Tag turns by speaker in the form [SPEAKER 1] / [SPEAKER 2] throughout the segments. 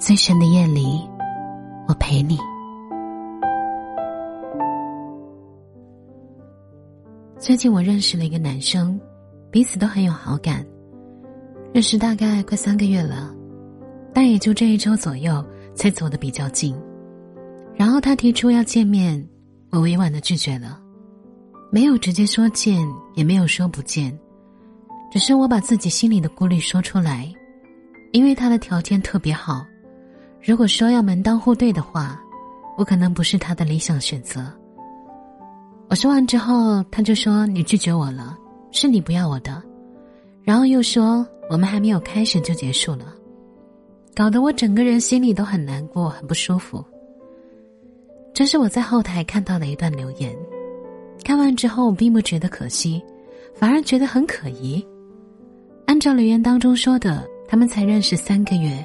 [SPEAKER 1] 最深的夜里，我陪你。最近我认识了一个男生，彼此都很有好感。认识大概快三个月了，但也就这一周左右才走得比较近。然后他提出要见面，我委婉的拒绝了，没有直接说见，也没有说不见，只是我把自己心里的顾虑说出来，因为他的条件特别好。如果说要门当户对的话，我可能不是他的理想选择。我说完之后，他就说：“你拒绝我了，是你不要我的。”然后又说：“我们还没有开始就结束了。”搞得我整个人心里都很难过，很不舒服。这是我在后台看到的一段留言，看完之后我并不觉得可惜，反而觉得很可疑。按照留言当中说的，他们才认识三个月。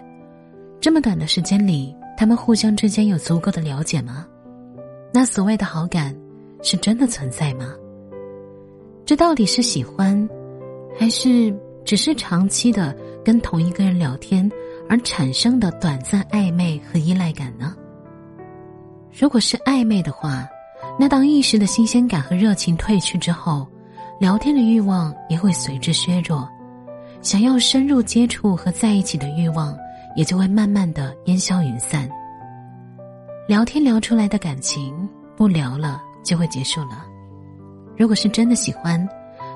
[SPEAKER 1] 这么短的时间里，他们互相之间有足够的了解吗？那所谓的好感，是真的存在吗？这到底是喜欢，还是只是长期的跟同一个人聊天而产生的短暂暧昧和依赖感呢？如果是暧昧的话，那当一时的新鲜感和热情褪去之后，聊天的欲望也会随之削弱，想要深入接触和在一起的欲望。也就会慢慢的烟消云散。聊天聊出来的感情，不聊了就会结束了。如果是真的喜欢，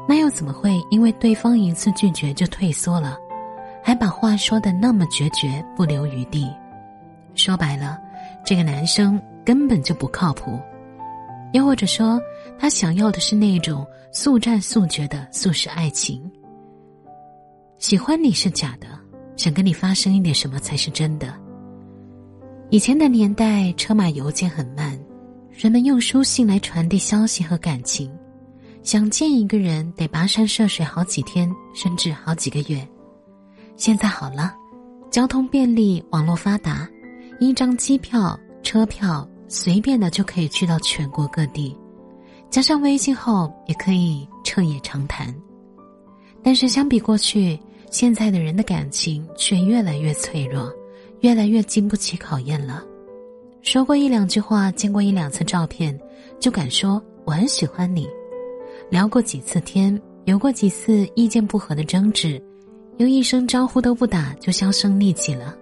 [SPEAKER 1] 那又怎么会因为对方一次拒绝就退缩了，还把话说的那么决绝，不留余地？说白了，这个男生根本就不靠谱。又或者说，他想要的是那种速战速决的速食爱情。喜欢你是假的。想跟你发生一点什么才是真的。以前的年代，车马邮件很慢，人们用书信来传递消息和感情。想见一个人，得跋山涉水好几天，甚至好几个月。现在好了，交通便利，网络发达，一张机票、车票，随便的就可以去到全国各地。加上微信后，也可以彻夜长谈。但是相比过去，现在的人的感情却越来越脆弱，越来越经不起考验了。说过一两句话，见过一两次照片，就敢说我很喜欢你；聊过几次天，有过几次意见不合的争执，又一声招呼都不打就销声匿迹了。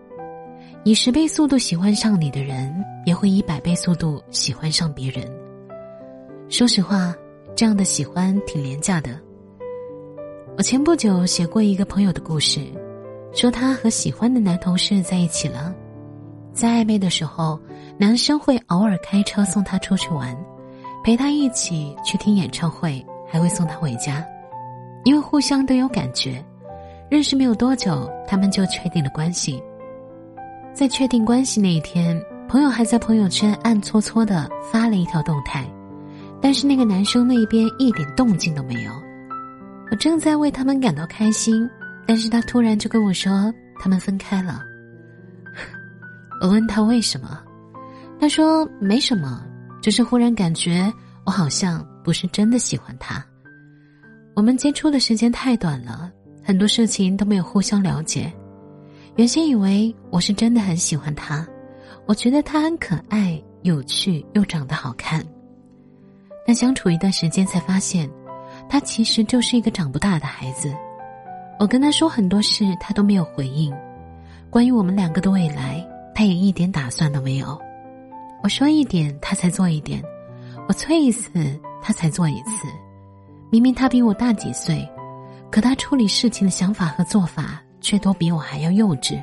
[SPEAKER 1] 以十倍速度喜欢上你的人，也会以百倍速度喜欢上别人。说实话，这样的喜欢挺廉价的。我前不久写过一个朋友的故事，说他和喜欢的男同事在一起了，在暧昧的时候，男生会偶尔开车送她出去玩，陪她一起去听演唱会，还会送她回家，因为互相都有感觉，认识没有多久，他们就确定了关系。在确定关系那一天，朋友还在朋友圈暗搓搓的发了一条动态，但是那个男生那边一点动静都没有。我正在为他们感到开心，但是他突然就跟我说他们分开了。我问他为什么，他说没什么，只是忽然感觉我好像不是真的喜欢他。我们接触的时间太短了，很多事情都没有互相了解。原先以为我是真的很喜欢他，我觉得他很可爱、有趣又长得好看。但相处一段时间才发现。他其实就是一个长不大的孩子，我跟他说很多事，他都没有回应。关于我们两个的未来，他也一点打算都没有。我说一点，他才做一点；我催一次，他才做一次。明明他比我大几岁，可他处理事情的想法和做法却都比我还要幼稚。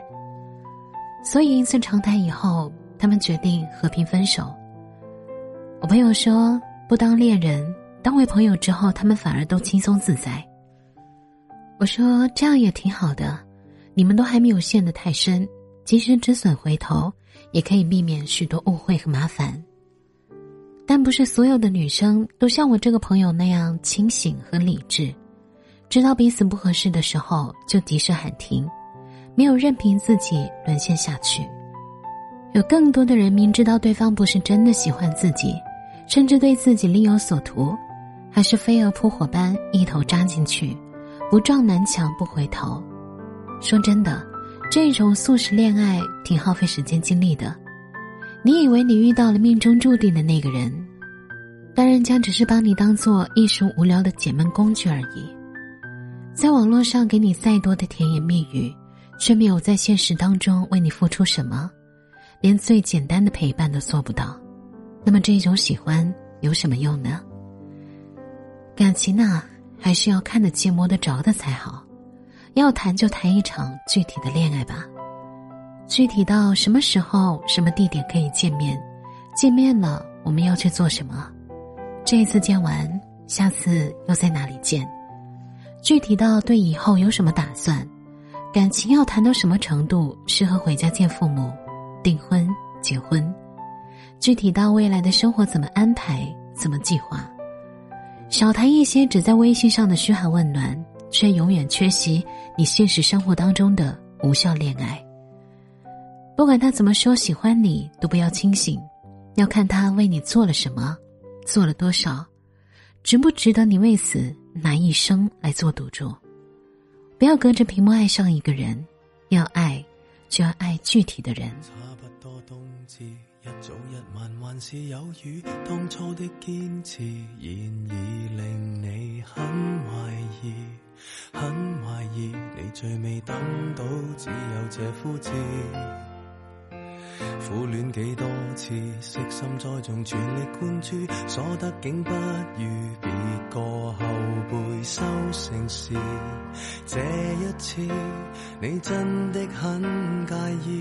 [SPEAKER 1] 所以一次长谈以后，他们决定和平分手。我朋友说，不当恋人。当为朋友之后，他们反而都轻松自在。我说这样也挺好的，你们都还没有陷得太深，及时止损回头，也可以避免许多误会和麻烦。但不是所有的女生都像我这个朋友那样清醒和理智，知道彼此不合适的时候就及时喊停，没有任凭自己沦陷下去。有更多的人明知道对方不是真的喜欢自己，甚至对自己另有所图，还是飞蛾扑火般一头扎进去，不撞南墙不回头。说真的，这种速食恋爱挺耗费时间精力的。你以为你遇到了命中注定的那个人，但人家只是把你当做一时无聊的解闷工具而已。在网络上给你再多的甜言蜜语，却没有在现实当中为你付出什么。连最简单的陪伴都做不到，那么这种喜欢有什么用呢？感情呢，还是要看得见、摸得着的才好。要谈就谈一场具体的恋爱吧，具体到什么时候、什么地点可以见面，见面了我们要去做什么，这一次见完，下次又在哪里见？具体到对以后有什么打算？感情要谈到什么程度，适合回家见父母？订婚、结婚，具体到未来的生活怎么安排、怎么计划，少谈一些只在微信上的嘘寒问暖，却永远缺席你现实生活当中的无效恋爱。不管他怎么说喜欢你，都不要清醒，要看他为你做了什么，做了多少，值不值得你为此拿一生来做赌注？不要隔着屏幕爱上一个人，要爱，就要爱具体的人。
[SPEAKER 2] 一早一晚还是有雨，当初的坚持，然而令你很怀疑，很怀疑，你最未等到，只有这呼字。苦恋几多次，悉心栽种，全力灌注，所得竟不如别个后辈收成时。这一次，你真的很介意，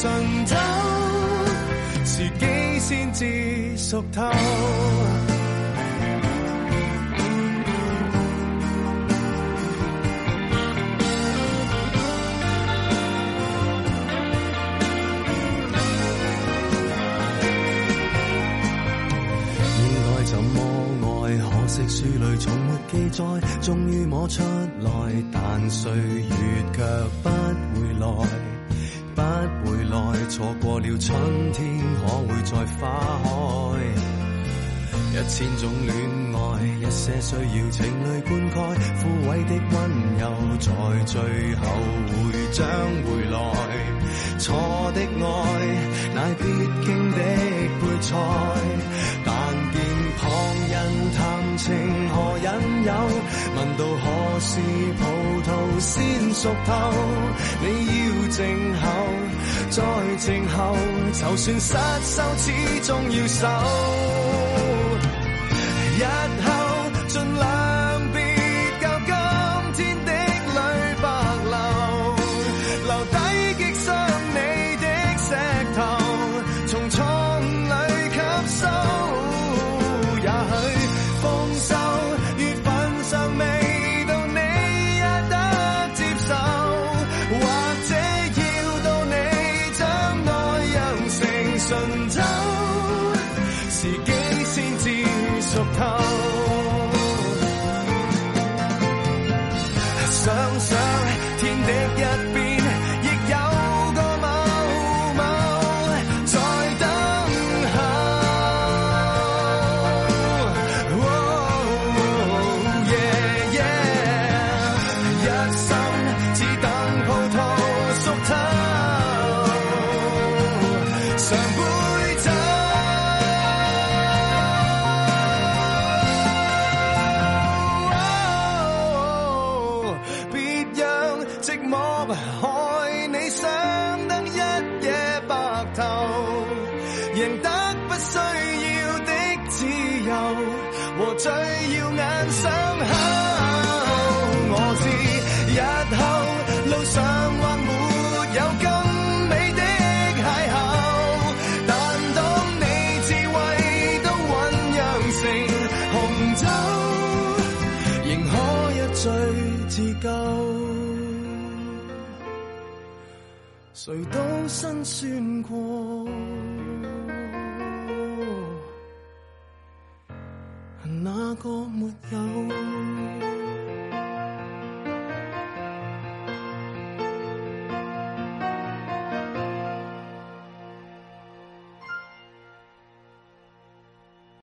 [SPEAKER 2] 成醇酒，时机先至。熟透。现在怎么爱？可惜书里从没记载。终于摸出来，但岁月却不回来。来，错过了春天，可会再花开？一千种恋爱，一些需要情泪灌溉，枯萎的温柔，在最后会将回来。错的爱，乃必经的配菜，但见旁人谈情何引诱，问到何时葡萄先熟透，你要静候，再静候，就算失手，始终要守。bahagia 谁都辛酸过。那个没有。